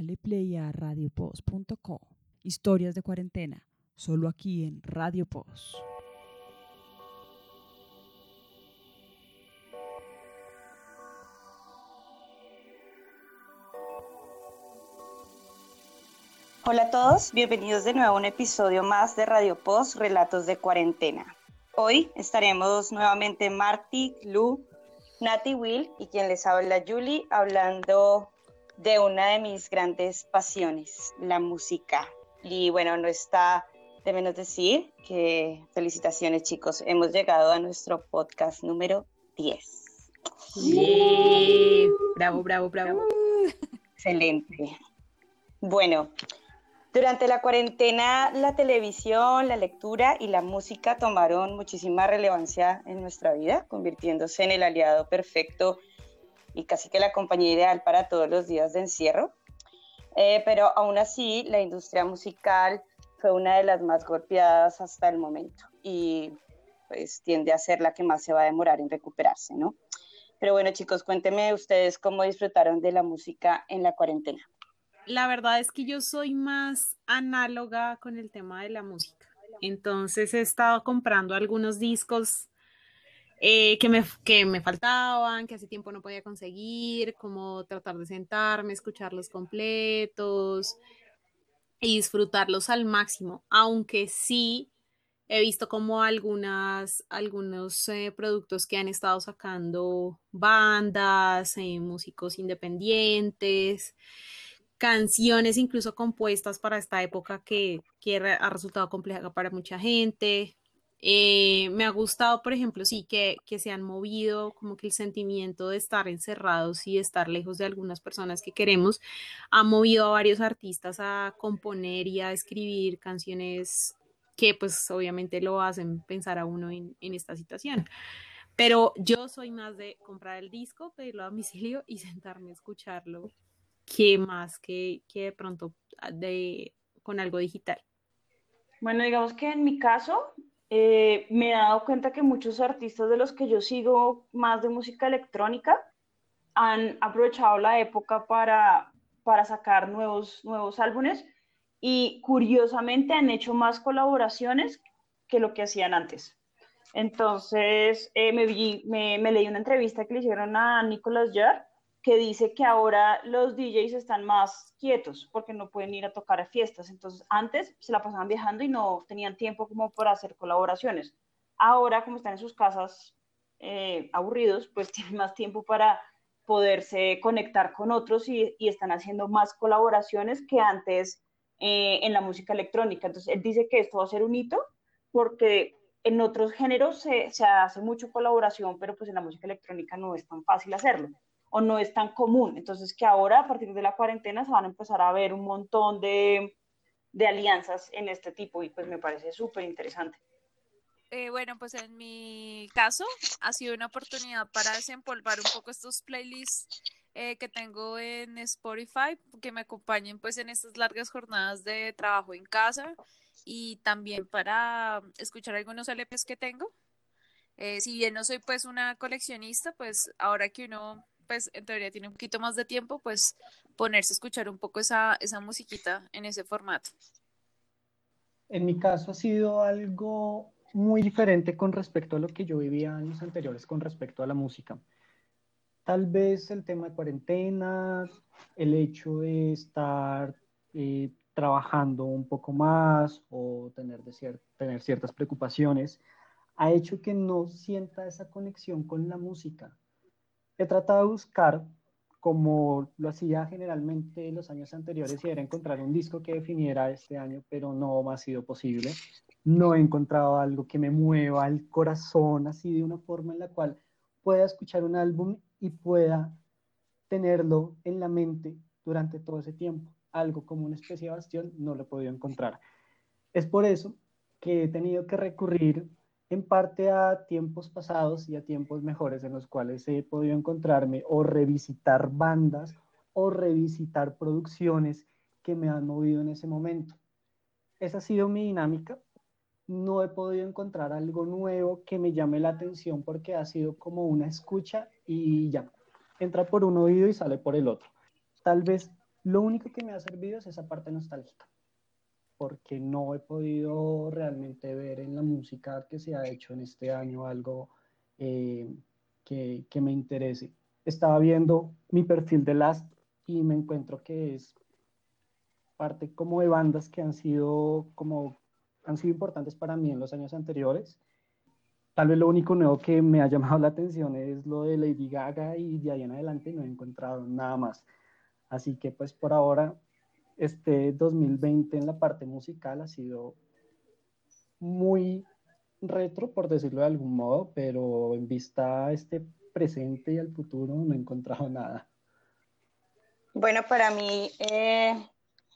Dale play a. Historias de cuarentena, solo aquí en Radio Post. Hola a todos, bienvenidos de nuevo a un episodio más de Radio Post Relatos de Cuarentena. Hoy estaremos nuevamente Marty, Lu, Nati Will y quien les habla Julie hablando de una de mis grandes pasiones, la música. Y bueno, no está de menos decir que felicitaciones chicos, hemos llegado a nuestro podcast número 10. Sí. Bravo, bravo, bravo. Excelente. Bueno, durante la cuarentena la televisión, la lectura y la música tomaron muchísima relevancia en nuestra vida, convirtiéndose en el aliado perfecto y casi que la compañía ideal para todos los días de encierro. Eh, pero aún así, la industria musical fue una de las más golpeadas hasta el momento y pues tiende a ser la que más se va a demorar en recuperarse, ¿no? Pero bueno, chicos, cuéntenme ustedes cómo disfrutaron de la música en la cuarentena. La verdad es que yo soy más análoga con el tema de la música. Entonces he estado comprando algunos discos eh, que, me, que me faltaban, que hace tiempo no podía conseguir, como tratar de sentarme, escucharlos completos y disfrutarlos al máximo, aunque sí he visto como algunas, algunos eh, productos que han estado sacando bandas, eh, músicos independientes, canciones incluso compuestas para esta época que, que ha resultado compleja para mucha gente. Eh, me ha gustado, por ejemplo, sí, que, que, se han movido, como que el sentimiento de estar encerrados y estar lejos de algunas personas que queremos, ha movido a varios artistas a componer y a escribir canciones que pues obviamente lo hacen pensar a uno en, esta situación. Pero yo soy más de comprar el disco, pedirlo a domicilio y sentarme a escucharlo, que más que, que de pronto de, con algo digital. Bueno, digamos que en mi caso, eh, me he dado cuenta que muchos artistas de los que yo sigo más de música electrónica han aprovechado la época para, para sacar nuevos, nuevos álbumes y curiosamente han hecho más colaboraciones que lo que hacían antes. Entonces, eh, me, vi, me, me, leí una entrevista que le hicieron a Nicolas Jarre que dice que ahora los DJs están más quietos porque no pueden ir a tocar a fiestas. Entonces, antes se la pasaban viajando y no tenían tiempo como para hacer colaboraciones. Ahora, como están en sus casas eh, aburridos, pues tienen más tiempo para poderse conectar con otros y, y están haciendo más colaboraciones que antes eh, en la música electrónica. Entonces, él dice que esto va a ser un hito porque en otros géneros se, se hace mucho colaboración, pero pues en la música electrónica no es tan fácil hacerlo o no es tan común. Entonces, que ahora, a partir de la cuarentena, se van a empezar a ver un montón de, de alianzas en este tipo y pues me parece súper interesante. Eh, bueno, pues en mi caso ha sido una oportunidad para desempolvar un poco estos playlists eh, que tengo en Spotify, que me acompañen pues en estas largas jornadas de trabajo en casa y también para escuchar algunos LPs que tengo. Eh, si bien no soy pues una coleccionista, pues ahora que uno pues en teoría tiene un poquito más de tiempo, pues ponerse a escuchar un poco esa, esa musiquita en ese formato. En mi caso ha sido algo muy diferente con respecto a lo que yo vivía años anteriores con respecto a la música. Tal vez el tema de cuarentena, el hecho de estar eh, trabajando un poco más o tener, de cier tener ciertas preocupaciones, ha hecho que no sienta esa conexión con la música he tratado de buscar, como lo hacía generalmente en los años anteriores, y era encontrar un disco que definiera este año, pero no ha sido posible. No he encontrado algo que me mueva el corazón así de una forma en la cual pueda escuchar un álbum y pueda tenerlo en la mente durante todo ese tiempo. Algo como una especie de bastión no lo he podido encontrar. Es por eso que he tenido que recurrir en parte a tiempos pasados y a tiempos mejores en los cuales he podido encontrarme o revisitar bandas o revisitar producciones que me han movido en ese momento. Esa ha sido mi dinámica. No he podido encontrar algo nuevo que me llame la atención porque ha sido como una escucha y ya. Entra por un oído y sale por el otro. Tal vez Lo único que me ha servido es esa parte nostálgica, porque no he podido realmente ver en la música que se ha hecho en este año algo eh, que, que, me interese. Estaba viendo mi perfil de Last y me encuentro que es parte como de bandas que han sido como han sido importantes para mí en los años anteriores. Tal vez lo único nuevo que me ha llamado la atención es lo de Lady Gaga y de ahí en adelante no he encontrado nada más. Así que pues por ahora este 2020 en la parte musical ha sido muy retro, por decirlo de algún modo, pero en vista a este presente y al futuro no he encontrado nada. Bueno, para mí eh,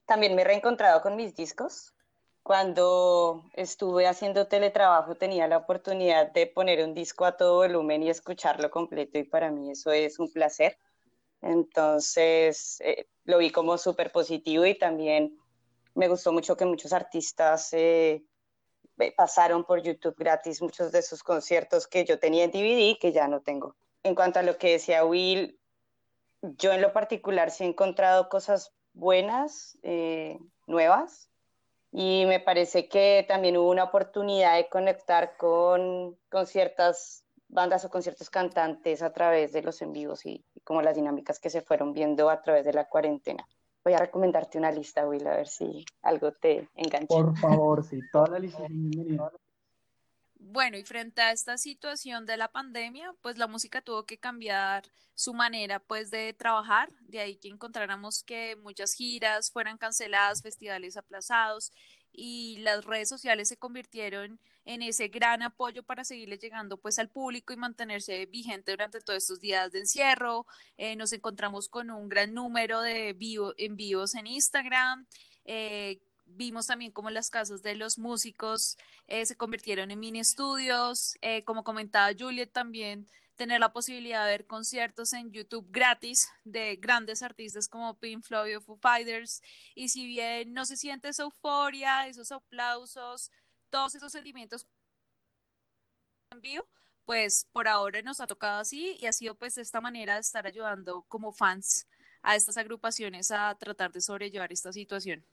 también me he reencontrado con mis discos. Cuando estuve haciendo teletrabajo tenía la oportunidad de poner un disco a todo volumen y escucharlo completo y para mí eso es un placer. Entonces eh, lo vi como súper positivo y también me gustó mucho que muchos artistas eh, pasaron por YouTube gratis muchos de sus conciertos que yo tenía en DVD que ya no tengo. En cuanto a lo que decía Will, yo en lo particular sí he encontrado cosas buenas, eh, nuevas, y me parece que también hubo una oportunidad de conectar con, con ciertas bandas o con ciertos cantantes a través de los en vivos y, como las dinámicas que se fueron viendo a través de la cuarentena. Voy a recomendarte una lista, Will, a ver si algo te engancha. Por favor, sí, toda la lista Bueno, y frente a esta situación de la pandemia, pues la música tuvo que cambiar su manera pues de trabajar, de ahí que encontráramos que muchas giras fueran canceladas, festivales aplazados y las redes sociales se convirtieron en ese gran apoyo para seguirle llegando pues al público y mantenerse vigente durante todos estos días de encierro. Eh, nos encontramos con un gran número de envíos en Instagram. Eh, vimos también cómo las casas de los músicos eh, se convirtieron en mini estudios. como comentaba Juliet también tener la posibilidad de ver conciertos en YouTube gratis de grandes artistas como Pink Floyd o Foo Fighters. Y si bien no se siente esa euforia, esos aplausos, todos esos sentimientos en vivo, pues por ahora nos ha tocado así y ha sido pues de esta manera de estar ayudando como fans a estas agrupaciones a tratar de sobrellevar esta situación.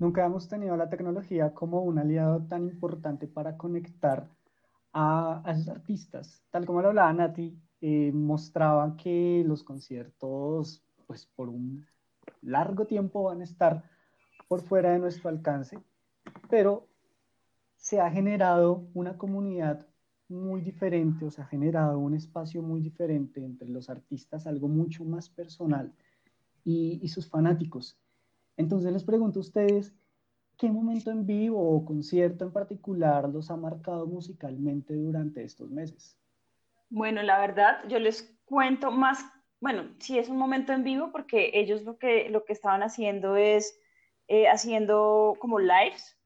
Nunca hemos tenido la tecnología como un aliado tan importante para conectar a, a esos artistas. Tal como lo hablaba Nati, eh, mostraba que los conciertos, pues por un largo tiempo van a estar por fuera de nuestro alcance, pero se ha generado una comunidad muy diferente, o se ha generado un espacio muy diferente entre los artistas, algo mucho más personal y sus fanáticos. Entonces les pregunto a ustedes, ¿qué momento en vivo o concierto en particular los ha marcado musicalmente durante estos meses? Bueno, la verdad, yo les cuento más, bueno, sí es un momento en vivo porque ellos lo que, lo que estaban haciendo es eh, haciendo como lives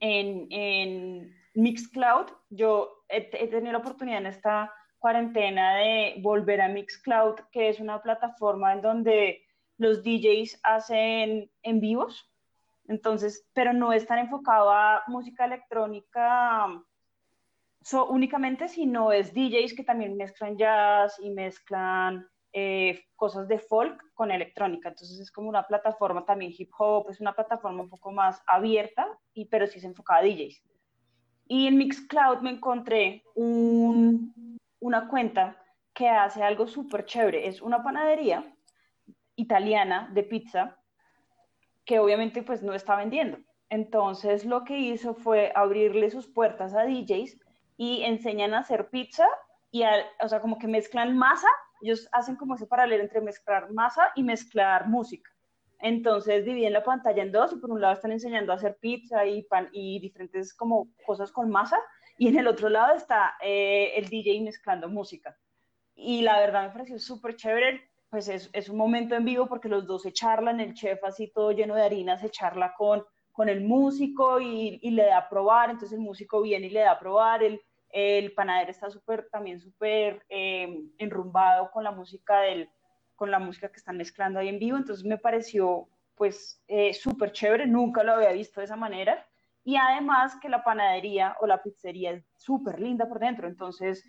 en, en Mixcloud. Yo he, he tenido la oportunidad en esta cuarentena de volver a Mixcloud, que es una plataforma en donde los DJs hacen en vivos, entonces, pero no es tan enfocado a música electrónica so, únicamente, sino es DJs que también mezclan jazz y mezclan eh, cosas de folk con electrónica. Entonces es como una plataforma también hip hop, es una plataforma un poco más abierta, y, pero sí se enfocada a DJs. Y en Mixcloud me encontré un, una cuenta que hace algo súper chévere. Es una panadería italiana de pizza que obviamente pues no está vendiendo. Entonces lo que hizo fue abrirle sus puertas a DJs y enseñan a hacer pizza y o sea como que mezclan masa, ellos hacen como ese paralelo entre mezclar masa y mezclar música. Entonces dividen la pantalla en dos y por un lado están enseñando a hacer pizza y pan y diferentes como cosas con masa y en el otro lado está eh, el DJ mezclando música. Y la verdad me pareció súper chévere pues es, un momento en vivo porque los dos se charlan, el chef así todo lleno de harina se charla con, con el músico y, y le da a probar, entonces el músico viene y le da a probar, el, el panadero está súper, también súper eh, enrumbado con la música del, con la música que están mezclando ahí en vivo, entonces me pareció pues eh, súper chévere, nunca lo había visto de esa manera, y además que la panadería o la pizzería es súper linda por dentro, entonces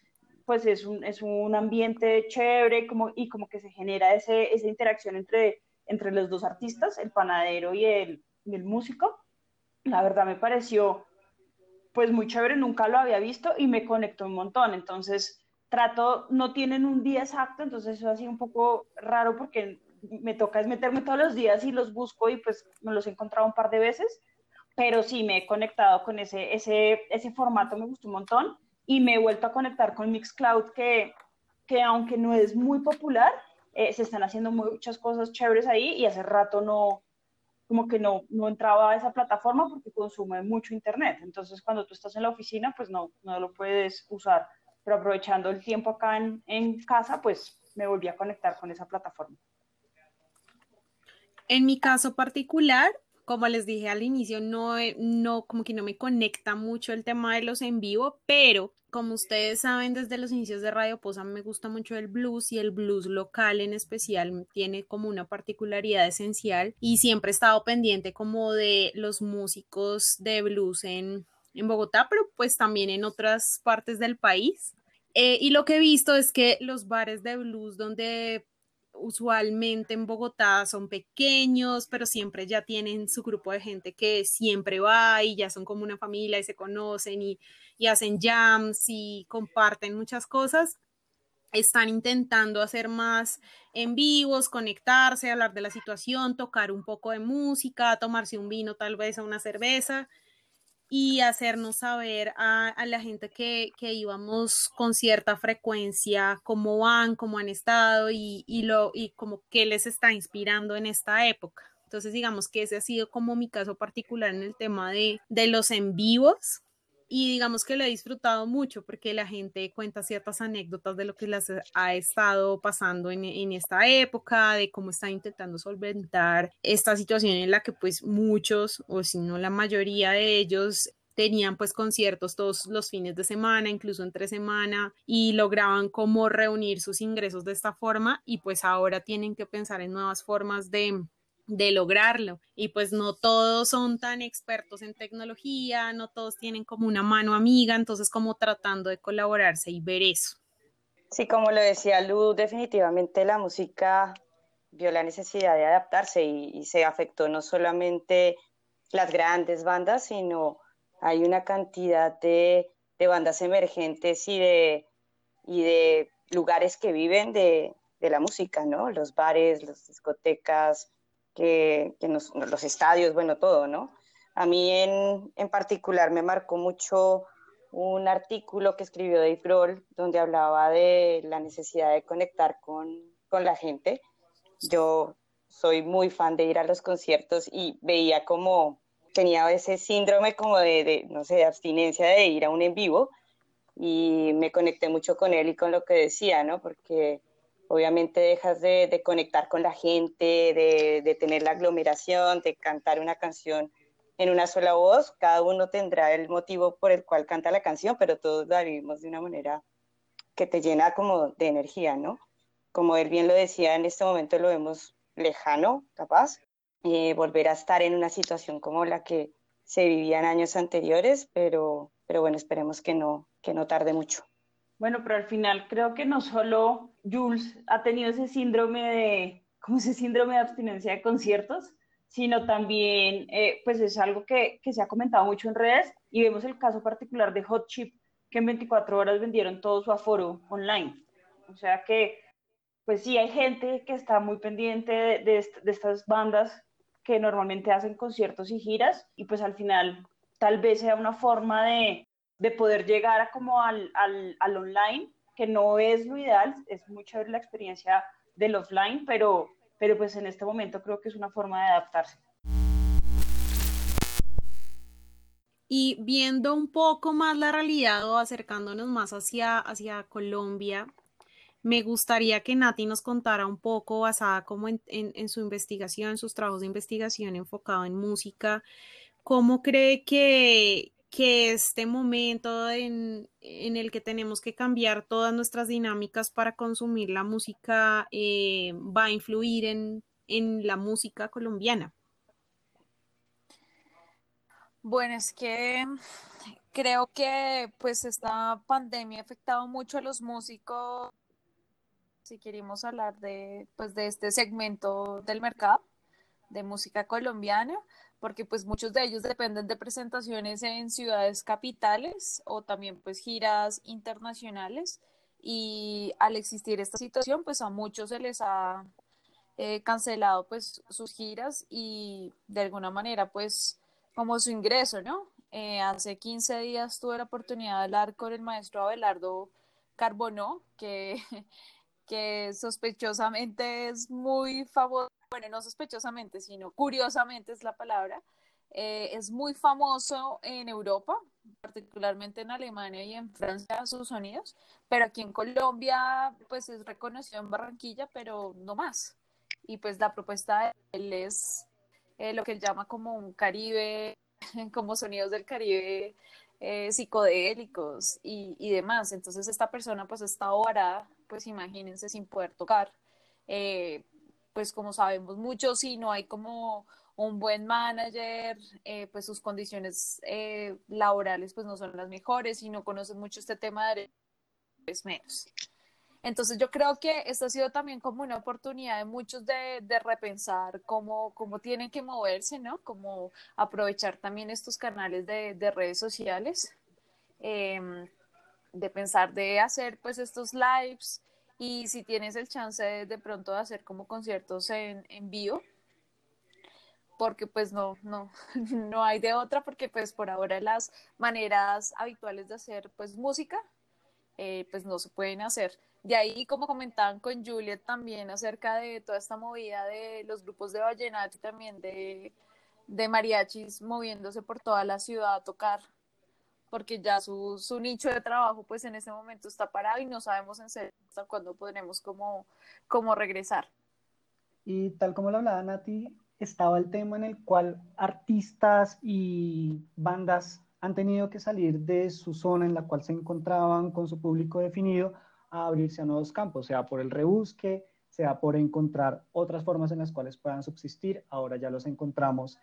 pues es un, es un ambiente chévere como, y como que se genera ese, esa interacción entre, entre los dos artistas, el panadero y el, el músico. La verdad me pareció pues muy chévere, nunca lo había visto y me conectó un montón. Entonces, trato, no tienen un día exacto, entonces eso ha sido un poco raro porque me toca es meterme todos los días y los busco y pues me los he encontrado un par de veces, pero sí me he conectado con ese, ese, ese formato, me gustó un montón y me he vuelto a conectar con Mixcloud que, que aunque no es muy popular, eh, se están haciendo muchas cosas chéveres ahí y hace rato no, como que no, no entraba a esa plataforma porque consume mucho internet. Entonces, cuando tú estás en la oficina, pues no, no lo puedes usar. Pero aprovechando el tiempo acá en, en casa, pues me volví a conectar con esa plataforma. En mi caso particular, como les dije al inicio, no, no, como que no me conecta mucho el tema de los en vivo, pero como ustedes saben, desde los inicios de Radio Posa me gusta mucho el blues y el blues local en especial tiene como una particularidad esencial y siempre he estado pendiente como de los músicos de blues en, en Bogotá, pero pues también en otras partes del país. Eh, y lo que he visto es que los bares de blues donde usualmente en Bogotá son pequeños, pero siempre ya tienen su grupo de gente que siempre va y ya son como una familia y se conocen y, hacen jams y comparten muchas cosas. Están intentando hacer más en vivos, conectarse, hablar de la situación, tocar un poco de música, tomarse un vino, tal vez a una cerveza y hacernos saber a, la gente que, íbamos con cierta frecuencia cómo van, cómo han estado y, lo, y como qué les está inspirando en esta época. Entonces, digamos que ese ha sido como mi caso particular en el tema de, de los en vivos y digamos que lo he disfrutado mucho porque la gente cuenta ciertas anécdotas de lo que les ha estado pasando en, en, esta época, de cómo están intentando solventar esta situación en la que pues muchos, o si no la mayoría de ellos, tenían pues conciertos todos los fines de semana, incluso entre semana, y lograban como reunir sus ingresos de esta forma y pues ahora tienen que pensar en nuevas formas de de lograrlo. Y pues no todos son tan expertos en tecnología, no todos tienen como una mano amiga, entonces como tratando de colaborarse y ver eso. Sí, como lo decía Lu, definitivamente la música vio la necesidad de adaptarse y, se afectó no solamente las grandes bandas, sino hay una cantidad de, bandas emergentes y de, y de lugares que viven de, de la música, ¿no? Los bares, las discotecas, que, los estadios, bueno, todo, ¿no? A mí en, en, particular me marcó mucho un artículo que escribió Dave Grohl donde hablaba de la necesidad de conectar con, con la gente. Yo soy muy fan de ir a los conciertos y veía como tenía ese síndrome como de, de, no sé, de abstinencia de ir a un en vivo y me conecté mucho con él y con lo que decía, ¿no? Porque obviamente dejas de, conectar con la gente, de, tener la aglomeración, de cantar una canción en una sola voz. Cada uno tendrá el motivo por el cual canta la canción, pero todos la vivimos de una manera que te llena como de energía, ¿no? Como él bien lo decía, en este momento lo vemos lejano, capaz, eh, volver a estar en una situación como la que se vivía en años anteriores, pero, pero bueno, esperemos que no, que no tarde mucho. Bueno, pero al final creo que no solo Jules ha tenido ese síndrome de, como ese síndrome de abstinencia de conciertos, sino también, eh, pues es algo que, que, se ha comentado mucho en redes y vemos el caso particular de Hot Chip, que en 24 horas vendieron todo su aforo online. O sea que, pues sí, hay gente que está muy pendiente de, de, de estas bandas que normalmente hacen conciertos y giras y pues al final tal vez sea una forma de, de poder llegar a como al, al, al, online, que no es lo ideal, es muy chévere la experiencia del offline, pero, pero pues en este momento creo que es una forma de adaptarse. Y viendo un poco más la realidad o acercándonos más hacia, hacia Colombia, me gustaría que Nati nos contara un poco, basada como en, en, en su investigación, sus trabajos de investigación enfocado en música, cómo cree que, que este momento en, el que tenemos que cambiar todas nuestras dinámicas para consumir la música eh, va a influir en, la música colombiana? Bueno, es que creo que pues esta pandemia ha afectado mucho a los músicos, si queremos hablar de, pues, de este segmento del mercado de música colombiana, porque pues muchos de ellos dependen de presentaciones en ciudades capitales o también pues giras internacionales y al existir esta situación pues a muchos se les ha eh, cancelado pues sus giras y de alguna manera pues como su ingreso, ¿no? Eh, hace 15 días tuve la oportunidad de hablar con el maestro Abelardo Carbonó, que, que sospechosamente es muy famoso bueno, no sospechosamente, sino curiosamente es la palabra, eh, es muy famoso en Europa, particularmente en Alemania y en Francia sus sonidos, pero aquí en Colombia pues es reconocido en Barranquilla, pero no más. Y pues la propuesta de él es eh, lo que él llama como un Caribe, como sonidos del Caribe eh, psicodélicos y, demás. Entonces esta persona pues está ahora, pues imagínense, sin poder tocar pues como sabemos mucho, si no hay como un buen manager, eh, pues sus condiciones eh, laborales pues no son las mejores, y no conoces mucho este tema de pues menos. Entonces yo creo que esta ha sido también como una oportunidad de muchos de, de repensar cómo, cómo, tienen que moverse, ¿no? Cómo aprovechar también estos canales de, de redes sociales, eh, de pensar de hacer pues estos lives, y si tienes el chance de, pronto de hacer como conciertos en, en vivo, porque pues no, no, no hay de otra, porque pues por ahora las maneras habituales de hacer pues música, eh, pues no se pueden hacer. De ahí, como comentaban con Juliet también acerca de toda esta movida de los grupos de vallenato y también de, de mariachis moviéndose por toda la ciudad a tocar porque ya su, su, nicho de trabajo pues en este momento está parado y no sabemos en serio hasta cuándo podremos como, como regresar. Y tal como lo hablaba Nati, estaba el tema en el cual artistas y bandas han tenido que salir de su zona en la cual se encontraban con su público definido a abrirse a nuevos campos, sea por el rebusque, sea por encontrar otras formas en las cuales puedan subsistir. Ahora ya los encontramos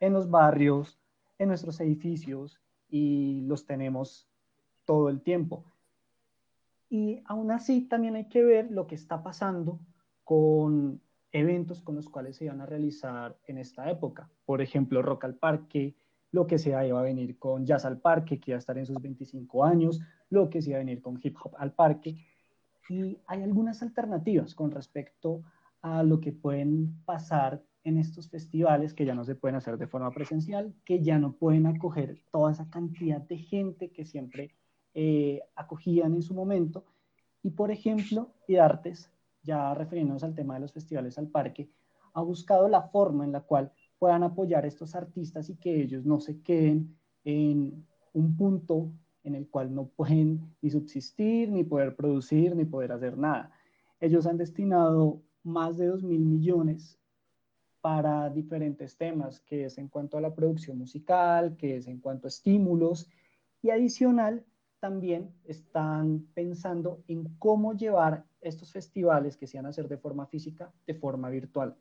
en los barrios, en nuestros edificios, y los tenemos todo el tiempo. Y aún así también hay que ver lo que está pasando con eventos con los cuales se van a realizar en esta época. Por ejemplo, Rock al Parque, lo que se va a venir con Jazz al Parque, que va a estar en sus 25 años, lo que se va a venir con Hip Hop al Parque. Y hay algunas alternativas con respecto a lo que pueden pasar en estos festivales que ya no se pueden hacer de forma presencial, que ya no pueden acoger toda esa cantidad de gente que siempre eh, acogían en su momento. Y por ejemplo, IDARTES, ya refiriéndonos al tema de los festivales al parque, ha buscado la forma en la cual puedan apoyar a estos artistas y que ellos no se queden en un punto en el cual no pueden ni subsistir, ni poder producir, ni poder hacer nada. Ellos han destinado más de 2 mil millones para diferentes temas, que es en cuanto a la producción musical, que es en cuanto a estímulos, y adicional también están pensando en cómo llevar estos festivales que se van a hacer de forma física, de forma virtual.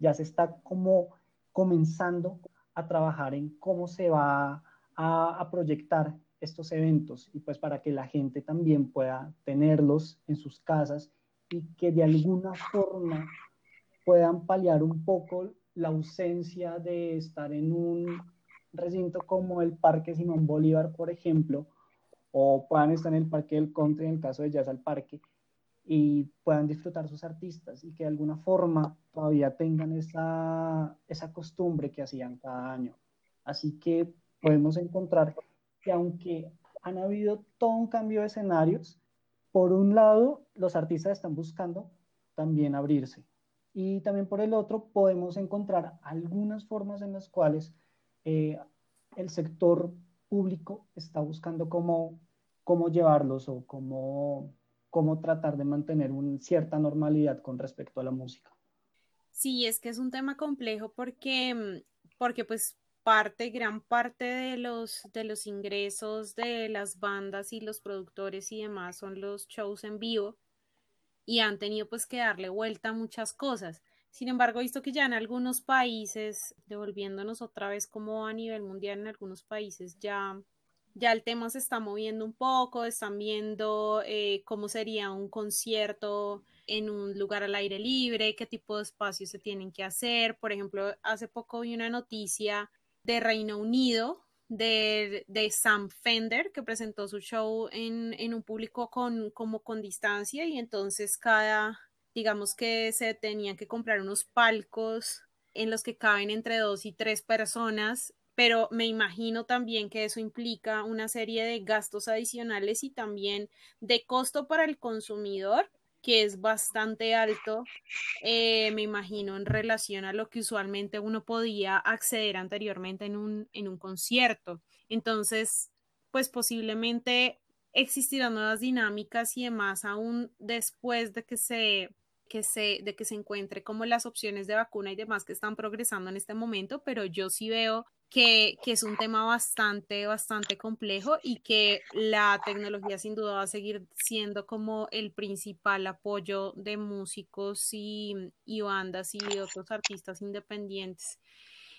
Ya se está como comenzando a trabajar en cómo se va a, a proyectar estos eventos y pues para que la gente también pueda tenerlos en sus casas y que de alguna forma puedan paliar un poco la ausencia de estar en un recinto como el Parque Simón Bolívar, por ejemplo, o puedan estar en el Parque del Country, en el caso de Jazz al Parque, y puedan disfrutar sus artistas y que de alguna forma todavía tengan esa, esa costumbre que hacían cada año. Así que podemos encontrar que aunque han habido todo un cambio de escenarios, por un lado, los artistas están buscando también abrirse, y también por el otro podemos encontrar algunas formas en las cuales eh, el sector público está buscando cómo, cómo llevarlos o cómo, cómo tratar de mantener una cierta normalidad con respecto a la música. Sí, es que es un tema complejo porque, porque pues parte, gran parte de los, de los ingresos de las bandas y los productores y demás son los shows en vivo y han tenido pues que darle vuelta a muchas cosas. Sin embargo, visto que ya en algunos países, devolviéndonos otra vez como a nivel mundial, en algunos países ya ya el tema se está moviendo un poco, están viendo eh, cómo sería un concierto en un lugar al aire libre, qué tipo de espacios se tienen que hacer. Por ejemplo, hace poco vi una noticia de Reino Unido de, de Sam Fender que presentó su show en, en, un público con, como con distancia y entonces cada, digamos que se tenían que comprar unos palcos en los que caben entre dos y tres personas pero me imagino también que eso implica una serie de gastos adicionales y también de costo para el consumidor que es bastante alto, eh, me imagino, en relación a lo que usualmente uno podía acceder anteriormente en un, en un concierto. Entonces, pues posiblemente existirán nuevas dinámicas y demás aún después de que se que se, de que se encuentre como las opciones de vacuna y demás que están progresando en este momento, pero yo sí veo que, es un tema bastante, bastante complejo y que la tecnología sin duda va a seguir siendo como el principal apoyo de músicos y, y bandas y otros artistas independientes.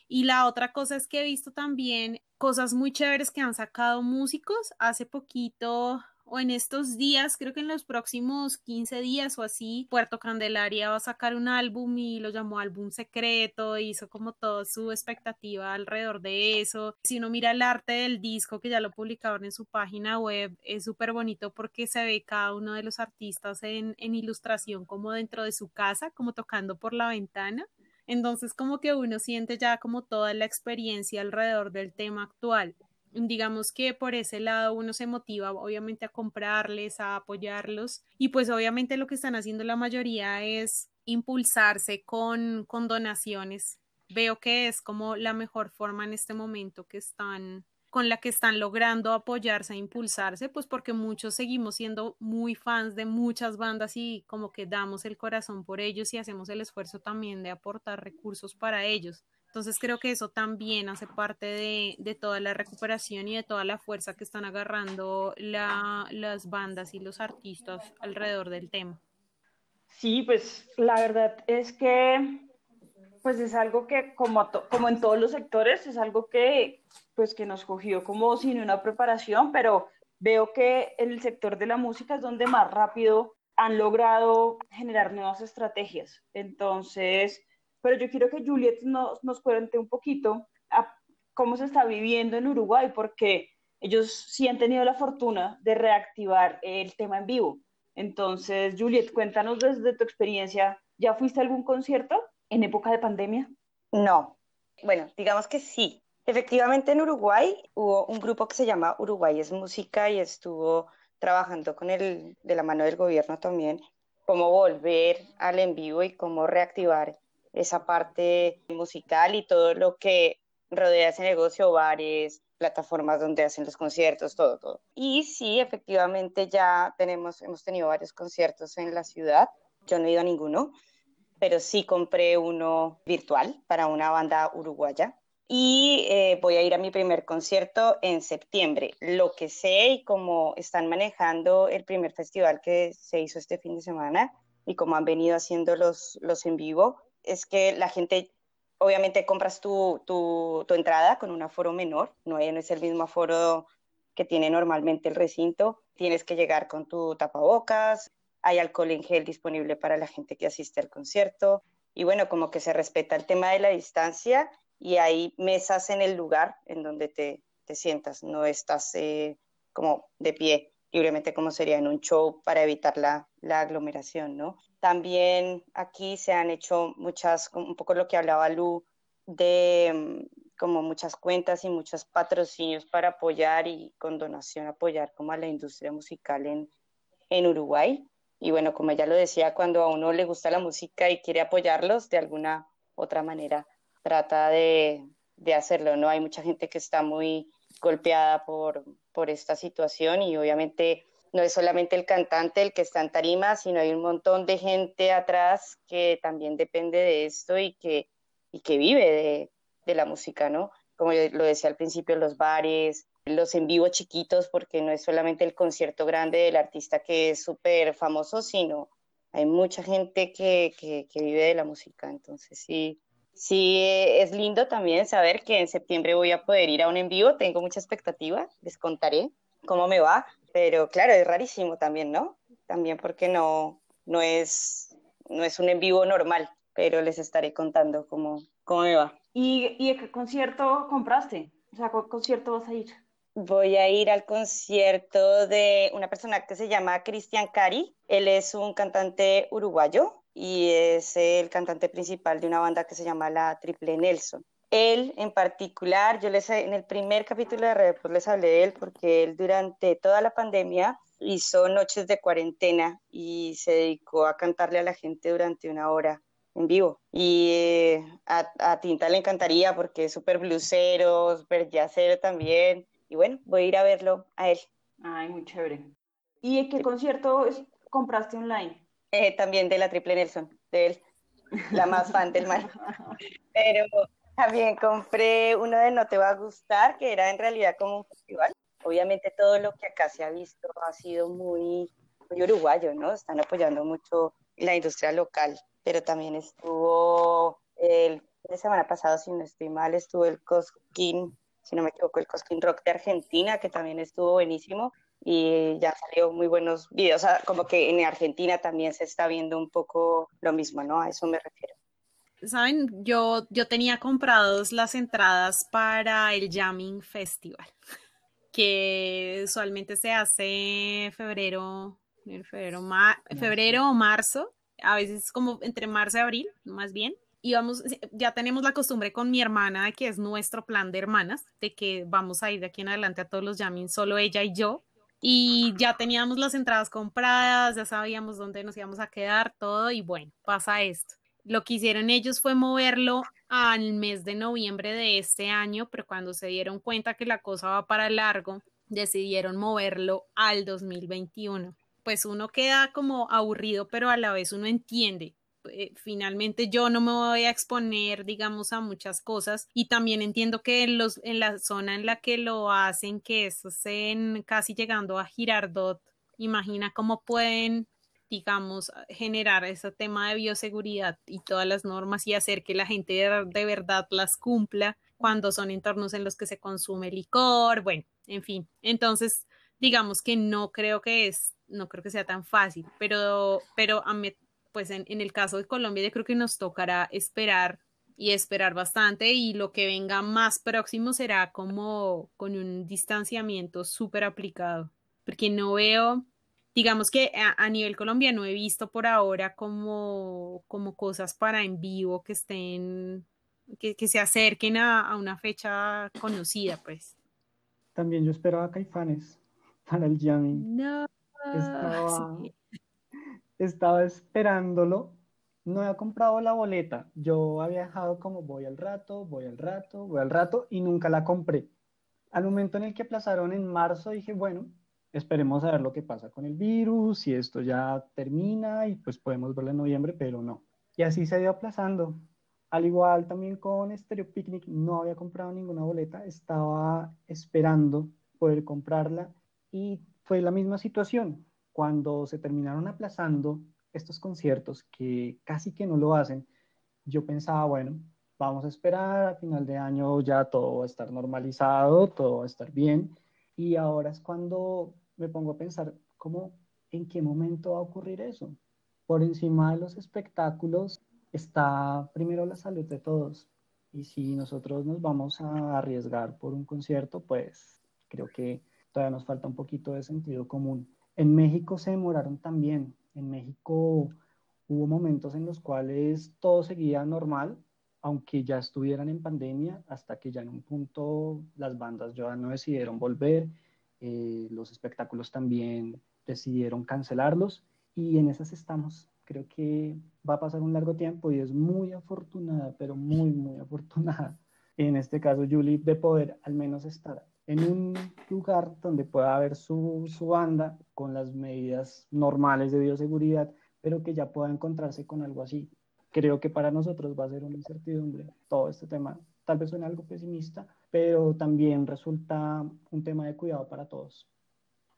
Y la otra cosa es que he visto también cosas muy chéveres que han sacado músicos. Hace poquito o en estos días, creo que en los próximos 15 días o así, Puerto Candelaria va a sacar un álbum y lo llamó álbum secreto, hizo como toda su expectativa alrededor de eso. Si uno mira el arte del disco que ya lo publicaron en su página web, es súper bonito porque se ve cada uno de los artistas en, en ilustración como dentro de su casa, como tocando por la ventana. Entonces como que uno siente ya como toda la experiencia alrededor del tema actual digamos que por ese lado uno se motiva obviamente a comprarles, a apoyarlos y pues obviamente lo que están haciendo la mayoría es impulsarse con, con donaciones. Veo que es como la mejor forma en este momento que están con la que están logrando apoyarse e impulsarse, pues porque muchos seguimos siendo muy fans de muchas bandas y como que damos el corazón por ellos y hacemos el esfuerzo también de aportar recursos para ellos. Entonces creo que eso también hace parte de, toda la recuperación y de toda la fuerza que están agarrando las bandas y los artistas alrededor del tema. Sí, pues la verdad es que pues es algo que como, como en todos los sectores es algo que pues que nos cogió como sin una preparación, pero veo que el sector de la música es donde más rápido han logrado generar nuevas estrategias. Entonces, pero yo quiero que Juliet nos, nos cuente un poquito cómo se está viviendo en Uruguay, porque ellos sí han tenido la fortuna de reactivar el tema en vivo. Entonces, Juliet, cuéntanos desde tu experiencia, ¿ya fuiste a algún concierto en época de pandemia? No, bueno, digamos que sí. Efectivamente, en Uruguay hubo un grupo que se llama Uruguay es Música y estuvo trabajando con el, de la mano del gobierno también, cómo volver al en vivo y cómo reactivar esa parte musical y todo lo que rodea ese negocio, bares, plataformas donde hacen los conciertos, todo, todo. Y sí, efectivamente ya tenemos, hemos tenido varios conciertos en la ciudad. Yo no he ido a ninguno, pero sí compré uno virtual para una banda uruguaya. Y eh, voy a ir a mi primer concierto en septiembre. Lo que sé y cómo están manejando el primer festival que se hizo este fin de semana y cómo han venido haciendo los, los en vivo, es que la gente, obviamente compras tu, tu, tu entrada con un aforo menor, no, es el mismo aforo que tiene normalmente el recinto, tienes que llegar con tu tapabocas, hay alcohol en gel disponible para la gente que asiste al concierto. Y bueno, como que se respeta el tema de la distancia y hay mesas en el lugar en donde te, te sientas, no estás eh, como de pie libremente como sería en un show para evitar la, la aglomeración, ¿no? También aquí se han hecho muchas, un poco lo que hablaba Lu, de mm, como muchas cuentas y muchos patrocinios para apoyar y con donación apoyar como a la industria musical en, en Uruguay. Y bueno, como ella lo decía, cuando a uno le gusta la música y quiere apoyarlos de alguna otra manera, trata de, de hacerlo, ¿no? Hay mucha gente que está muy golpeada por, por esta situación y obviamente no es solamente el cantante el que está en tarima, sino hay un montón de gente atrás que también depende de esto y que, y que vive de, de la música, ¿no? Como lo decía al principio, los bares, los en vivo chiquitos, porque no es solamente el concierto grande del artista que es súper famoso, sino hay mucha gente que, que, que, vive de la música. Entonces sí, Sí, es lindo también saber que en septiembre voy a poder ir a un en vivo. Tengo mucha expectativa, les contaré cómo me va. Pero claro, es rarísimo también, ¿no? También porque no, no, es, no es un en vivo normal, pero les estaré contando cómo, cómo me va. ¿Y, ¿Y a qué concierto compraste? O sea, ¿a qué concierto vas a ir? Voy a ir al concierto de una persona que se llama Cristian Cari. Él es un cantante uruguayo y es el cantante principal de una banda que se llama La Triple Nelson. Él en particular, yo les en el primer capítulo de Red pues les hablé de él porque él durante toda la pandemia hizo noches de cuarentena y se dedicó a cantarle a la gente durante una hora en vivo. Y eh, a, a, Tinta le encantaría porque es súper blusero, súper jazzero también y bueno, voy a ir a verlo a él. Ay, muy chévere. ¿Y en qué concierto compraste online? Eh, también de la Triple Nelson, de él, la más fan del mal. Pero también compré uno de No Te Va a Gustar, que era en realidad como un festival. Obviamente todo lo que acá se ha visto ha sido muy, muy uruguayo, ¿no? Están apoyando mucho la industria local, pero también estuvo el de semana pasado, si no estoy mal, estuvo el Cosquín si no me equivoco, el Cosquín Rock de Argentina, que también estuvo buenísimo y ya salió muy buenos videos. O sea, como que en Argentina también se está viendo un poco lo mismo, ¿no? A eso me refiero. Saben, yo, yo tenía comprados las entradas para el Jamming Festival, que usualmente se hace febrero, febrero, febrero o marzo, a veces como entre marzo y abril, más bien vamos, ya tenemos la costumbre con mi hermana, que es nuestro plan de hermanas, de que vamos a ir de aquí en adelante a todos los jamming, solo ella y yo. Y ya teníamos las entradas compradas, ya sabíamos dónde nos íbamos a quedar, todo, y bueno, pasa esto. Lo que hicieron ellos fue moverlo al mes de noviembre de este año, pero cuando se dieron cuenta que la cosa va para largo, decidieron moverlo al 2021. Pues uno queda como aburrido, pero a la vez uno entiende eh, finalmente yo no me voy a exponer, digamos, a muchas cosas y también entiendo que en, los, en la zona en la que lo hacen, que es casi llegando a Girardot, imagina cómo pueden digamos, generar ese tema de bioseguridad y todas las normas y hacer que la gente de, verdad las cumpla cuando son entornos en los que se consume licor, bueno, en fin. Entonces, digamos que no creo que es, no creo que sea tan fácil, pero, pero a, mí pues en, el caso de Colombia yo creo que nos tocará esperar y esperar bastante y lo que venga más próximo será como con un distanciamiento súper aplicado, porque no veo, digamos que a, nivel colombiano he visto por ahora como, como cosas para en vivo que estén, que, se acerquen a, una fecha conocida, pues. También yo esperaba Caifanes para el jamming. No. sí estaba esperándolo. No había comprado la boleta. Yo había dejado como voy al rato, voy al rato, voy al rato y nunca la compré. Al momento en el que aplazaron en marzo dije, bueno, esperemos a ver lo que pasa con el virus, si esto ya termina y pues podemos verlo en noviembre, pero no. Y así se dio aplazando. Al igual también con Stereo Picnic no había comprado ninguna boleta, estaba esperando poder comprarla y fue la misma situación cuando se terminaron aplazando estos conciertos, que casi que no lo hacen, yo pensaba, bueno, vamos a esperar, a final de año ya todo va a estar normalizado, todo va a estar bien. Y ahora es cuando me pongo a pensar, ¿cómo, en qué momento va a ocurrir eso? Por encima de los espectáculos está primero la salud de todos. Y si nosotros nos vamos a arriesgar por un concierto, pues creo que todavía nos falta un poquito de sentido común. En México se demoraron también. En México hubo momentos en los cuales todo seguía normal, aunque ya estuvieran en pandemia, hasta que ya en un punto las bandas ya no decidieron volver, eh, los espectáculos también decidieron cancelarlos y en esas estamos. Creo que va a pasar un largo tiempo y es muy afortunada, pero muy, muy afortunada, en este caso Julie, de poder al menos estar en un lugar donde pueda haber su, su, banda con las medidas normales de bioseguridad, pero que ya pueda encontrarse con algo así. Creo que para nosotros va a ser una incertidumbre todo este tema. Tal vez suene algo pesimista, pero también resulta un tema de cuidado para todos.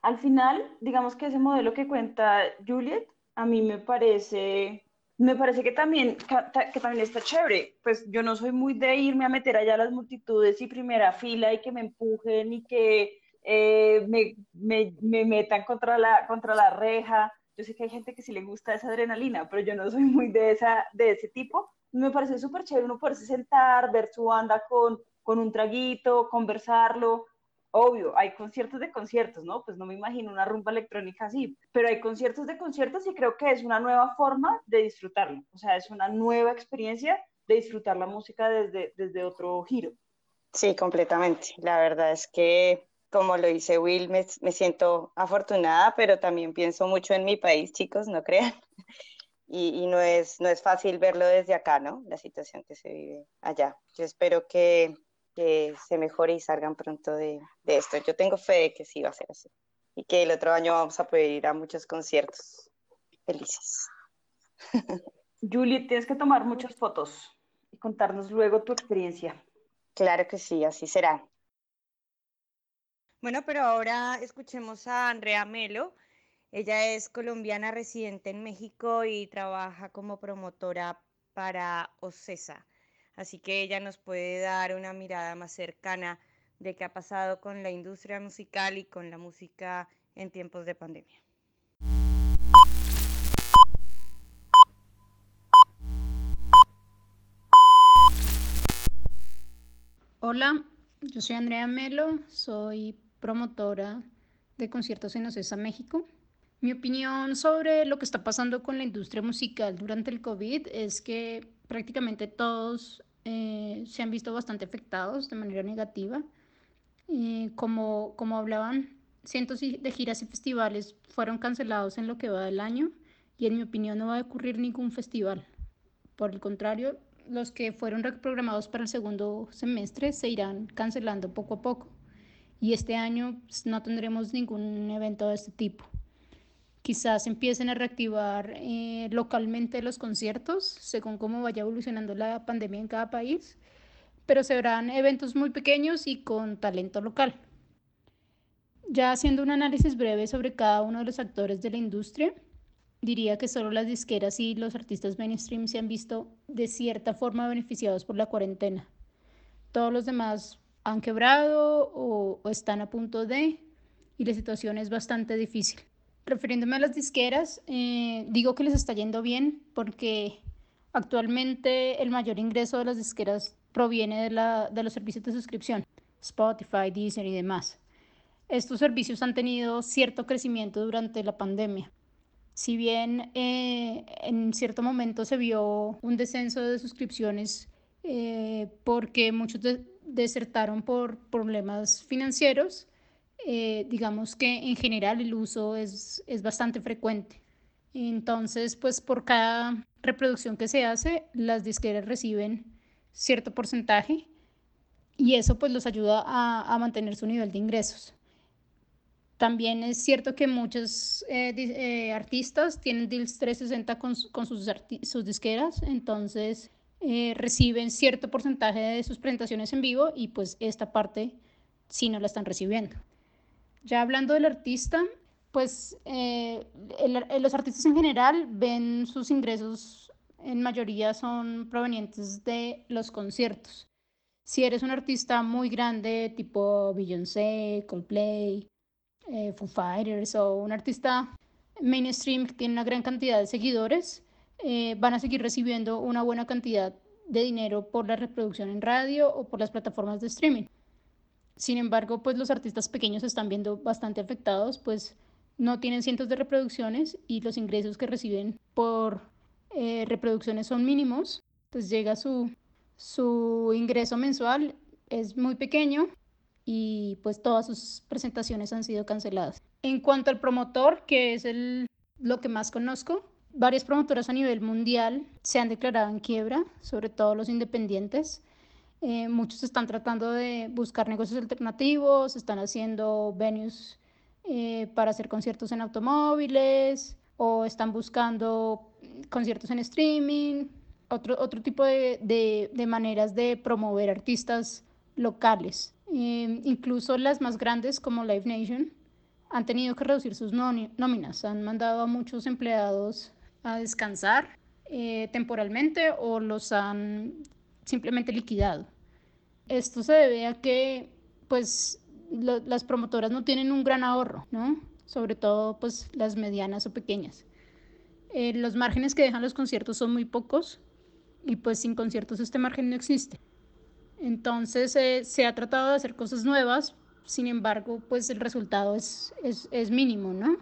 Al final, digamos que ese modelo que cuenta Juliet, a mí me parece me parece que también, que también está chévere. Pues yo no soy muy de irme a meter allá a las multitudes y primera fila y que me empujen y que eh, me, me, me, metan contra la, contra la reja. Yo sé que hay gente que sí le gusta esa adrenalina, pero yo no soy muy de, esa, de ese tipo. Me parece súper chévere uno poderse sentar, ver su banda con, con un traguito, conversarlo obvio, hay conciertos de conciertos, ¿no? Pues no me imagino una rumba electrónica así, pero hay conciertos de conciertos y creo que es una nueva forma de disfrutarlo, o sea, es una nueva experiencia de disfrutar la música desde, desde otro giro. Sí, completamente. La verdad es que, como lo dice Will, me, me siento afortunada, pero también pienso mucho en mi país, chicos, no crean. Y, y, no, es, no es fácil verlo desde acá, ¿no? La situación que se vive allá. Yo espero que que se mejore y salgan pronto de, de, esto. Yo tengo fe de que sí va a ser así y que el otro año vamos a poder ir a muchos conciertos felices. Julie, tienes que tomar muchas fotos y contarnos luego tu experiencia. Claro que sí, así será. Bueno, pero ahora escuchemos a Andrea Melo. Ella es colombiana residente en México y trabaja como promotora para OCESA. Así que ella nos puede dar una mirada más cercana de qué ha pasado con la industria musical y con la música en tiempos de pandemia. Hola, yo soy Andrea Melo, soy promotora de conciertos en Ocesa, México. Mi opinión sobre lo que está pasando con la industria musical durante el COVID es que prácticamente todos eh, se han visto bastante afectados de manera negativa. Eh, como, como hablaban, cientos de giras y festivales fueron cancelados en lo que va del año y en mi opinión no va a ocurrir ningún festival. Por el contrario, los que fueron reprogramados para el segundo semestre se irán cancelando poco a poco y este año no tendremos ningún evento de este tipo quizás empiecen a reactivar eh, localmente los conciertos según cómo vaya evolucionando la pandemia en cada país, pero se verán eventos muy pequeños y con talento local. Ya haciendo un análisis breve sobre cada uno de los actores de la industria, diría que solo las disqueras y los artistas mainstream se han visto de cierta forma beneficiados por la cuarentena. Todos los demás han quebrado o, están a punto de, y la situación es bastante difícil refiriéndome a las disqueras, eh, digo que les está yendo bien porque actualmente el mayor ingreso de las disqueras proviene de, la, de los servicios de suscripción, Spotify, Deezer y demás. Estos servicios han tenido cierto crecimiento durante la pandemia. Si bien eh, en cierto momento se vio un descenso de suscripciones eh, porque muchos desertaron por problemas financieros, eh, digamos que en general el uso es, es bastante frecuente. Entonces, pues por cada reproducción que se hace, las disqueras reciben cierto porcentaje y eso pues los ayuda a, a mantener su nivel de ingresos. También es cierto que muchos eh, eh, artistas tienen deals 360 con, con sus, sus, disqueras, entonces eh, reciben cierto porcentaje de sus presentaciones en vivo y pues esta parte sí no la están recibiendo. Ya hablando del artista, pues eh, los artistas en general ven sus ingresos en mayoría son provenientes de los conciertos. Si eres un artista muy grande, tipo Beyoncé, Coldplay, eh, Foo Fighters o un artista mainstream que tiene una gran cantidad de seguidores, eh, van a seguir recibiendo una buena cantidad de dinero por la reproducción en radio o por las plataformas de streaming. Sin embargo, pues los artistas pequeños se están viendo bastante afectados, pues no tienen cientos de reproducciones y los ingresos que reciben por eh, reproducciones son mínimos. Pues llega su, su ingreso mensual, es muy pequeño y pues todas sus presentaciones han sido canceladas. En cuanto al promotor, que es el, lo que más conozco, varias promotoras a nivel mundial se han declarado en quiebra, sobre todo los independientes. Eh, muchos están tratando de buscar negocios alternativos, están haciendo venues eh, para hacer conciertos en automóviles o están buscando conciertos en streaming, otro, otro tipo de, de, de maneras de promover artistas locales. Eh, incluso las más grandes como Live Nation han tenido que reducir sus nóminas, han mandado a muchos empleados a descansar eh, temporalmente o los han simplemente liquidado. Esto se debe a que pues las promotoras no tienen un gran ahorro, ¿no? Sobre todo pues las medianas o pequeñas. Eh, los márgenes que dejan los conciertos son muy pocos y pues sin conciertos este margen no existe. Entonces eh, se ha tratado de hacer cosas nuevas, sin embargo pues el resultado es, es, es mínimo, ¿no?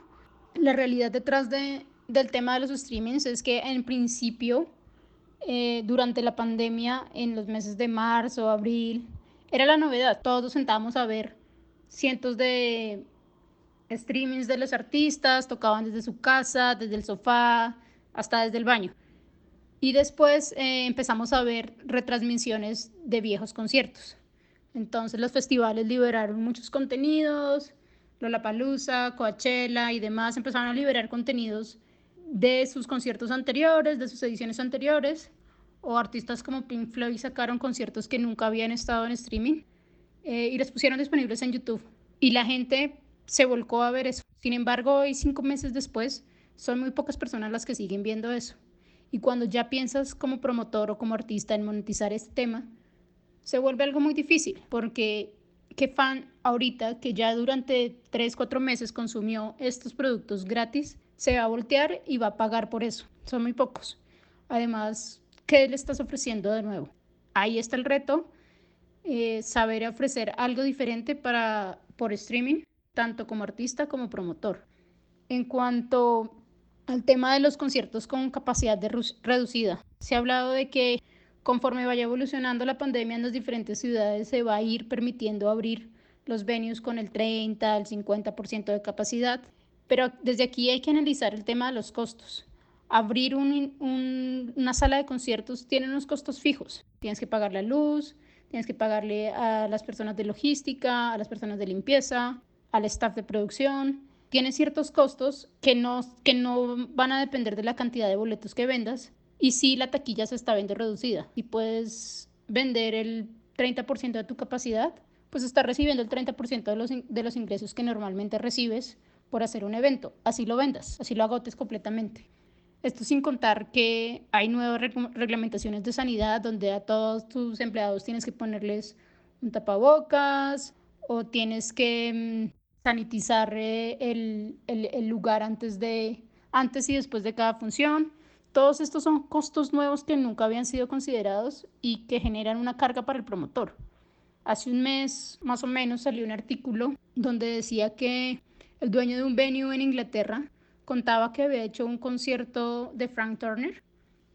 La realidad detrás de, del tema de los streamings es que en principio eh, durante la pandemia en los meses de marzo, abril, era la novedad. Todos nos sentábamos a ver cientos de streamings de los artistas, tocaban desde su casa, desde el sofá, hasta desde el baño. Y después eh, empezamos a ver retransmisiones de viejos conciertos. Entonces los festivales liberaron muchos contenidos, Lollapalooza, Coachella y demás empezaron a liberar contenidos de sus conciertos anteriores, de sus ediciones anteriores, o artistas como Pink Floyd sacaron conciertos que nunca habían estado en streaming eh, y los pusieron disponibles en YouTube. Y la gente se volcó a ver eso. Sin embargo, hoy, cinco meses después, son muy pocas personas las que siguen viendo eso. Y cuando ya piensas como promotor o como artista en monetizar este tema, se vuelve algo muy difícil, porque qué fan ahorita que ya durante tres, cuatro meses consumió estos productos gratis, se va a voltear y va a pagar por eso. Son muy pocos. Además, ¿qué le estás ofreciendo de nuevo? Ahí está el reto, eh, saber ofrecer algo diferente para, por streaming, tanto como artista como promotor. En cuanto al tema de los conciertos con capacidad de reducida, se ha hablado de que conforme vaya evolucionando la pandemia en las diferentes ciudades se va a ir permitiendo abrir los venues con el 30, el 50% de capacidad pero desde aquí hay que analizar el tema de los costos. Abrir una sala de conciertos tiene unos costos fijos. Tienes que pagar la luz, tienes que pagarle a las personas de logística, a las personas de limpieza, al staff de producción. Tiene ciertos costos que no, que no van a depender de la cantidad de boletos que vendas. Y si la taquilla se está viendo reducida. Si puedes vender el 30% de tu capacidad, pues estás recibiendo el 30% de los, de los ingresos que normalmente recibes por hacer un evento, así lo vendas, así lo agotes completamente. Esto sin contar que hay nuevas reglamentaciones de sanidad donde a todos tus empleados tienes que ponerles un tapabocas o tienes que mm, sanitizar eh, el, el, lugar antes, de, antes y después de cada función. Todos estos son costos nuevos que nunca habían sido considerados y que generan una carga para el promotor. Hace un mes más o menos salió un artículo donde decía que el dueño de un venue en Inglaterra contaba que había hecho un concierto de Frank Turner.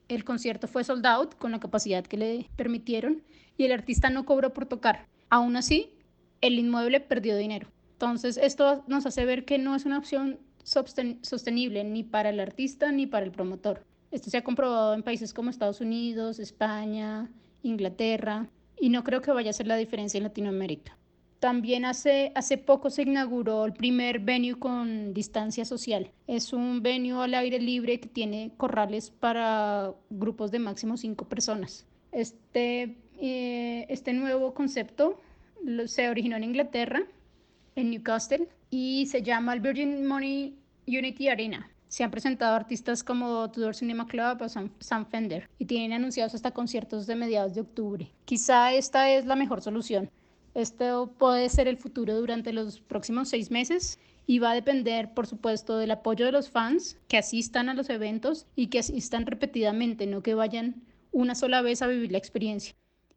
El concierto fue sold out con la capacidad que le permitieron y el artista no cobró por tocar. Aún así, el inmueble perdió dinero. Entonces, esto nos hace ver que no es una opción sostenible ni para el artista ni para el promotor. Esto se ha comprobado en países como Estados Unidos, España, Inglaterra, y no creo que vaya a ser la diferencia en Latinoamérica. También hace, hace poco se inauguró el primer venue con distancia social. Es un venue al aire libre que tiene corrales para grupos de máximo cinco personas. Este, eh, este nuevo concepto se originó en Inglaterra, en Newcastle, y se llama el Virgin Money Unity Arena. Se han presentado artistas como Tudor Cinema Club o Sam Fender y tienen anunciados hasta conciertos de mediados de octubre. Quizá esta es la mejor solución. Esto puede ser el futuro durante los próximos seis meses y va a depender, por supuesto, del apoyo de los fans que asistan a los eventos y que asistan repetidamente, no que vayan una sola vez a vivir la experiencia.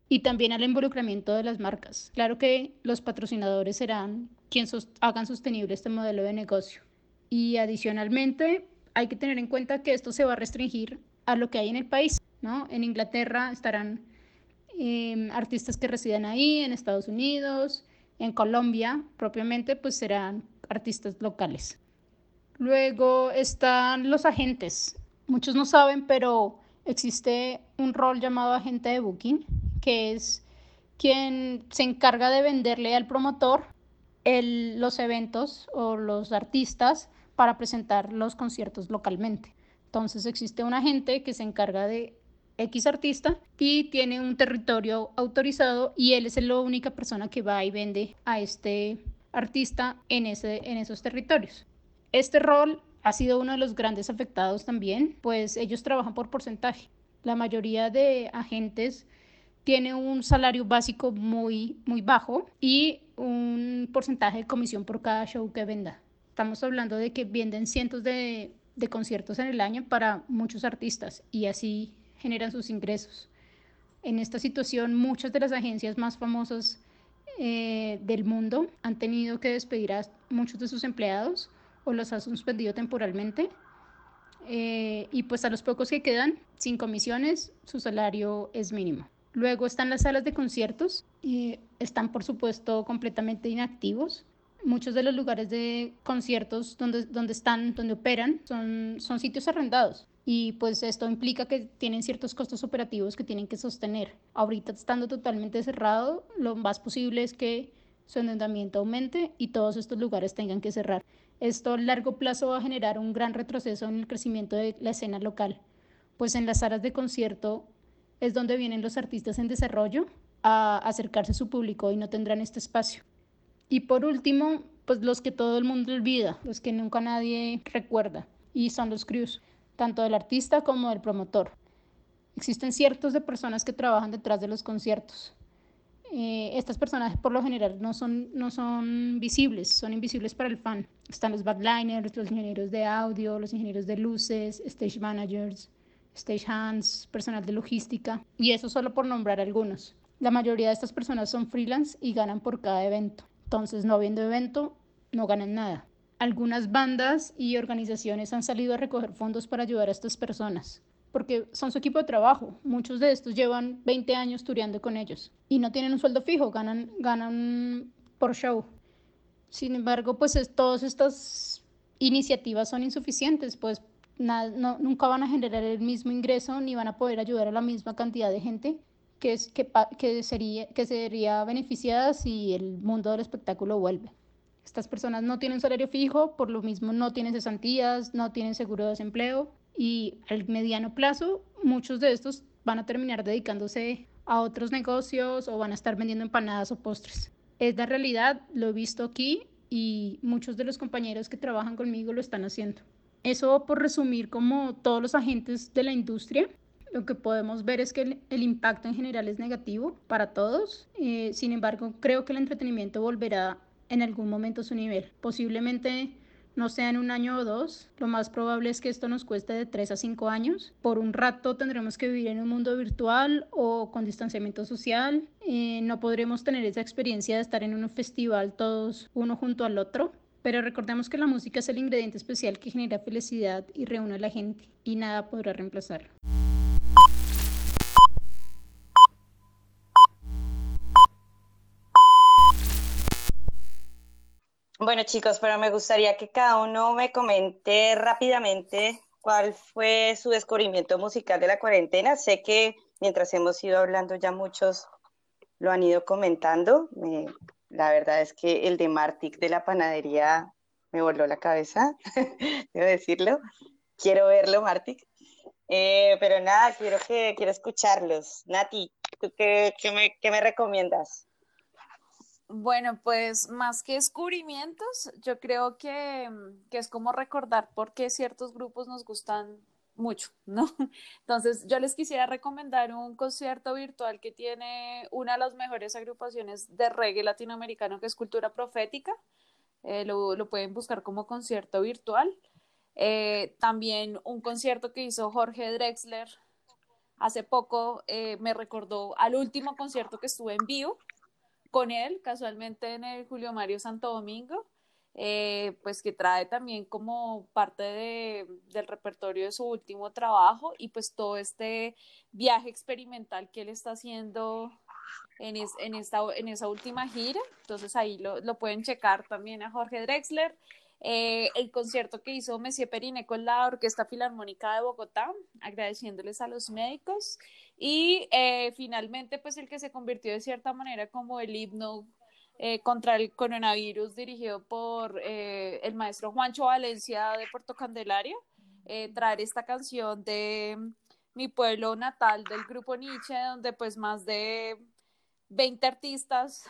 Y también al involucramiento de las marcas. Claro que los patrocinadores serán quienes hagan sostenible este modelo de negocio. Y adicionalmente, hay que tener en cuenta que esto se va a restringir a lo que hay en el país. ¿no? En Inglaterra estarán Em, artistas que residen ahí, en Estados Unidos, en Colombia propiamente, pues serán artistas locales. Luego están los agentes. Muchos no saben, pero existe un rol llamado agente de booking, que es quien se encarga de venderle al promotor los eventos o los artistas para presentar los conciertos localmente. Entonces existe un agente que se encarga de X artista y tiene un territorio autorizado y él es la única persona que va y vende a este artista en, ese, en esos territorios. Este rol ha sido uno de los grandes afectados también, pues ellos trabajan por porcentaje. La mayoría de agentes tiene un salario básico muy, muy bajo y un porcentaje de comisión por cada show que venda. Estamos hablando de que venden cientos de, de conciertos en el año para muchos artistas y así generan sus ingresos. En esta situación, muchas de las agencias más famosas eh, del mundo han tenido que despedir a muchos de sus empleados o los han suspendido temporalmente. Eh, y pues a los pocos que quedan sin comisiones, su salario es mínimo. Luego están las salas de conciertos, y están por supuesto completamente inactivos. Muchos de los lugares de conciertos donde, donde están, donde operan, son, son sitios arrendados y pues esto implica que tienen ciertos costos operativos que tienen que sostener. Ahorita estando totalmente cerrado, lo más posible es que su endeudamiento aumente y todos estos lugares tengan que cerrar. Esto a largo plazo va a generar un gran retroceso en el crecimiento de la escena local, pues en las salas de concierto es donde vienen los artistas en desarrollo a acercarse a su público y no tendrán este espacio. Y por último, pues los que todo el mundo olvida, los que nunca nadie recuerda, y son los crews tanto del artista como del promotor. Existen ciertos de personas que trabajan detrás de los conciertos. Eh, estas personas por lo general no son, no son visibles, son invisibles para el fan. Están los backliners, los ingenieros de audio, los ingenieros de luces, stage managers, stage hands, personal de logística, y eso solo por nombrar algunos. La mayoría de estas personas son freelance y ganan por cada evento. Entonces, no habiendo evento, no ganan nada. Algunas bandas y organizaciones han salido a recoger fondos para ayudar a estas personas, porque son su equipo de trabajo. Muchos de estos llevan 20 años tureando con ellos y no tienen un sueldo fijo, ganan, ganan por show. Sin embargo, pues todas estas iniciativas son insuficientes, pues no, nunca van a generar el mismo ingreso ni van a poder ayudar a la misma cantidad de gente que, es, que, que, sería, que sería beneficiada si el mundo del espectáculo vuelve. Estas personas no tienen salario fijo, por lo mismo no tienen cesantías, no tienen seguro de desempleo y al mediano plazo muchos de estos van a terminar dedicándose a otros negocios o van a estar vendiendo empanadas o postres. Es la realidad, lo he visto aquí y muchos de los compañeros que trabajan conmigo lo están haciendo. Eso por resumir como todos los agentes de la industria, lo que podemos ver es que el, impacto en general es negativo para todos. Eh, sin embargo, creo que el entretenimiento volverá en algún momento su nivel. Posiblemente no sea en un año o dos, lo más probable es que esto nos cueste de tres a cinco años. Por un rato tendremos que vivir en un mundo virtual o con distanciamiento social. Eh, no podremos tener esa experiencia de estar en un festival todos uno junto al otro. Pero recordemos que la música es el ingrediente especial que genera felicidad y reúne a la gente y nada podrá reemplazarlo. Bueno, chicos, pero me gustaría que cada uno me comente rápidamente cuál fue su descubrimiento musical de la cuarentena. Sé que mientras hemos ido hablando ya muchos lo han ido comentando. la verdad es que el de Martic de la panadería me voló la cabeza, debo decirlo. Quiero verlo, Martic. Eh, pero nada, quiero que quiero escucharlos. Nati, ¿tú qué, qué me recomiendas? Bueno, pues más que descubrimientos, yo creo que, mm, que, es como recordar por qué ciertos grupos nos gustan mucho, ¿no? Entonces, yo les quisiera recomendar un concierto virtual que tiene una de las mejores agrupaciones de reggae latinoamericano, que es Cultura Profética. Eh, lo, lo, pueden buscar como concierto virtual. Eh, también un concierto que hizo Jorge Drexler hace poco eh, me recordó al último concierto que estuve en vivo con él, casualmente en el Julio Mario Santo Domingo, eh, pues que trae también como parte de, del repertorio de su último trabajo y pues todo este viaje experimental que él está haciendo en, en, esta, en esa última gira. Entonces ahí lo, lo pueden checar también a Jorge Drexler. Eh, el concierto que hizo Messier Perine con la Orquesta Filarmónica de Bogotá, agradeciéndoles a los médicos. Y eh, finalmente, pues el que se convirtió de cierta manera como el himno eh, contra el coronavirus dirigido por el maestro Juancho Valencia de Puerto Candelaria, traer esta canción de mi pueblo natal del grupo Nietzsche, donde pues más de 20 artistas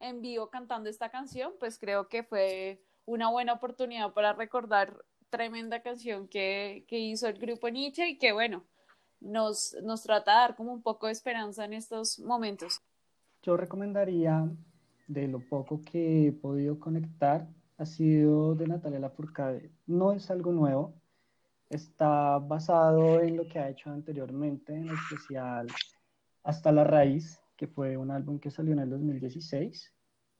en vivo cantando esta canción, pues creo que fue una buena oportunidad para recordar tremenda canción que, que hizo el grupo Nietzsche y que bueno, nos, nos trata de dar como un poco de esperanza en estos momentos. Yo recomendaría, de lo poco que he podido conectar, ha sido de Natalia Lafourcade. No es algo nuevo, está basado en lo que ha hecho anteriormente, en especial Hasta la Raíz, que fue un álbum que salió en el 2016,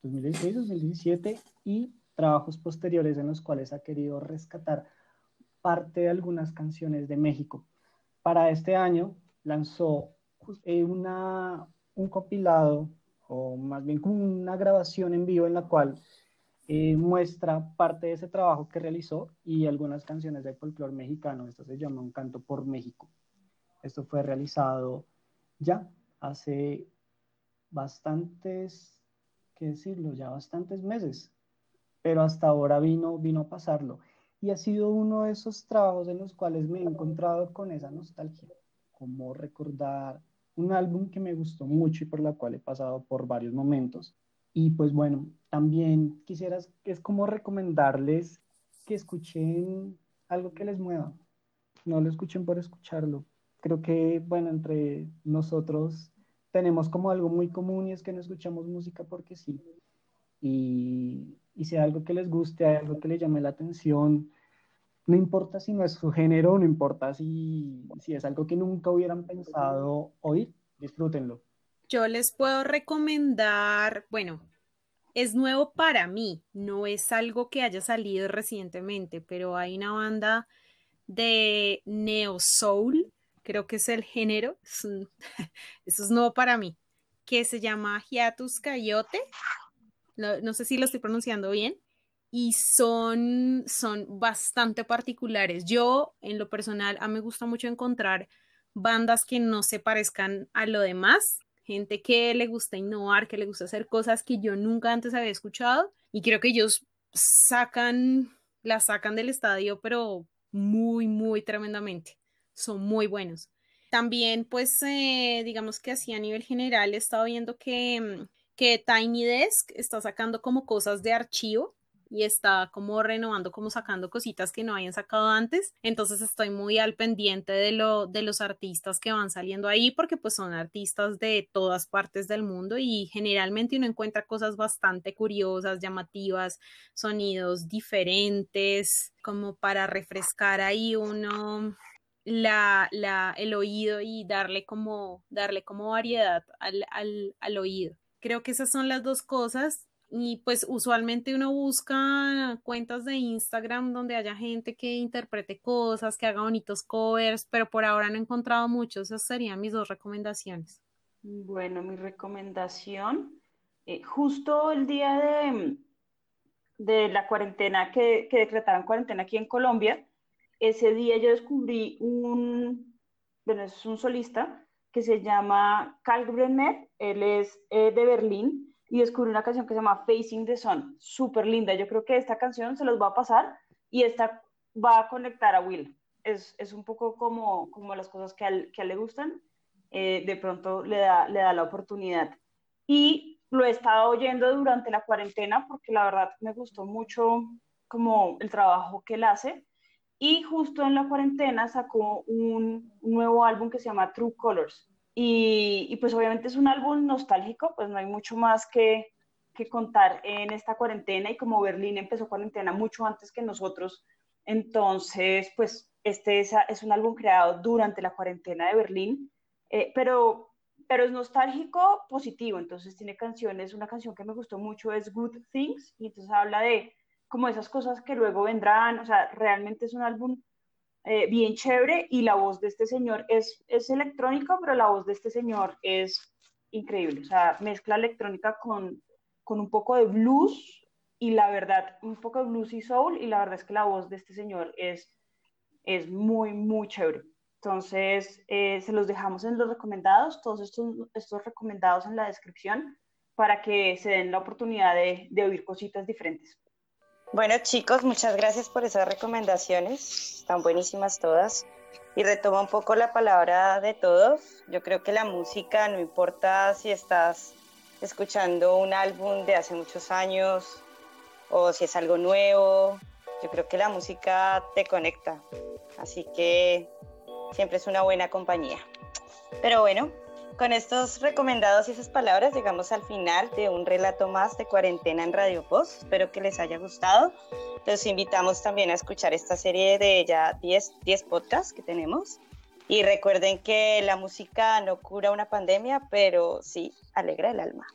2016, 2017, y trabajos posteriores en los cuales ha querido rescatar parte de algunas canciones de México. Para este año lanzó eh, una, un compilado, o más bien una grabación en vivo en la cual eh, muestra parte de ese trabajo que realizó y algunas canciones de folclore mexicano. Esto se llama Un canto por México. Esto fue realizado ya hace bastantes, qué decirlo, ya bastantes meses pero hasta ahora vino, vino a pasarlo. Y ha sido uno de esos trabajos en los cuales me he encontrado con esa nostalgia, como recordar un álbum que me gustó mucho y por la cual he pasado por varios momentos. Y pues bueno, también quisieras, es como recomendarles que escuchen algo que les mueva, no lo escuchen por escucharlo. Creo que, bueno, entre nosotros tenemos como algo muy común y es que no escuchamos música porque sí. Y, y hay algo que les guste, algo que les llame la atención, no importa si no es su género, no importa si, si es algo que nunca hubieran pensado oír, disfrútenlo. Yo les puedo recomendar, bueno, es nuevo para mí, no es algo que haya salido recientemente, pero hay una banda de neo soul, creo que es el género, eso es nuevo para mí, que se llama Hiatus Coyote no, sé si lo estoy pronunciando bien, y son, son bastante particulares. Yo, en lo personal, a mí me gusta mucho encontrar bandas que no se parezcan a lo demás, gente que le gusta innovar, que le gusta hacer cosas que yo nunca antes había escuchado, y creo que ellos sacan, la sacan del estadio, pero muy, muy tremendamente. Son muy buenos. También, pues, eh, digamos que así a nivel general he estado viendo que mm, que Tiny Desk está sacando como cosas de archivo y está como renovando, como sacando cositas que no hayan sacado antes. Entonces estoy muy al pendiente de, lo, de los artistas que van saliendo ahí porque pues son artistas de todas partes del mundo y generalmente uno encuentra cosas bastante curiosas, llamativas, sonidos diferentes, como para refrescar ahí uno el oído y darle como, darle como variedad al, al, al oído. Creo que esas son las dos cosas. Y pues usualmente uno busca cuentas de Instagram donde haya gente que interprete cosas, que haga bonitos covers, pero por ahora no he encontrado muchos. Esas serían mis dos recomendaciones. Bueno, mi recomendación, eh, justo el día de, de la cuarentena, que, que decretaron cuarentena aquí en Colombia, ese día yo descubrí un, bueno, es un solista que se llama Karl Brenner, él es eh, de Berlín y descubrí una canción que se llama Facing the Sun, súper linda. Yo creo que esta canción se los va a pasar y esta va a conectar a Will. Es, es un poco como, como las cosas que a él, que le gustan, eh, de pronto le da, le da la oportunidad. Y lo he estado oyendo durante la cuarentena porque la verdad me gustó mucho como el trabajo que él hace y justo en la cuarentena sacó un, nuevo álbum que se llama True Colors. Y, pues obviamente es un álbum nostálgico, pues no hay mucho más que, que contar en esta cuarentena. Y como Berlín empezó cuarentena mucho antes que nosotros, entonces pues este es, es un álbum creado durante la cuarentena de Berlín, eh, pero, pero es nostálgico positivo, entonces tiene canciones, una canción que me gustó mucho es Good Things, y entonces habla de como esas cosas que luego vendrán, o sea, realmente es un álbum eh, bien chévere y la voz de este señor es, es electrónica, pero la voz de este señor es increíble, o sea, mezcla electrónica con, con un poco de blues y la verdad, un poco de blues y soul y la verdad es que la voz de este señor es, es muy, muy chévere. Entonces, eh, se los dejamos en los recomendados, todos estos, estos recomendados en la descripción para que se den la oportunidad de, de oír cositas diferentes. Bueno chicos, muchas gracias por esas recomendaciones, están buenísimas todas. Y retomo un poco la palabra de todos. Yo creo que la música, no importa si estás escuchando un álbum de hace muchos años o si es algo nuevo, Yo creo que la música te conecta, así que siempre es una buena compañía. Pero bueno, con estos recomendados y esas palabras llegamos al final de un relato más de cuarentena en Radio Post. Espero que les haya gustado. Los invitamos también a escuchar esta serie de ya 10, 10 podcasts que tenemos. Y recuerden que la música no cura una pandemia, pero sí alegra el alma.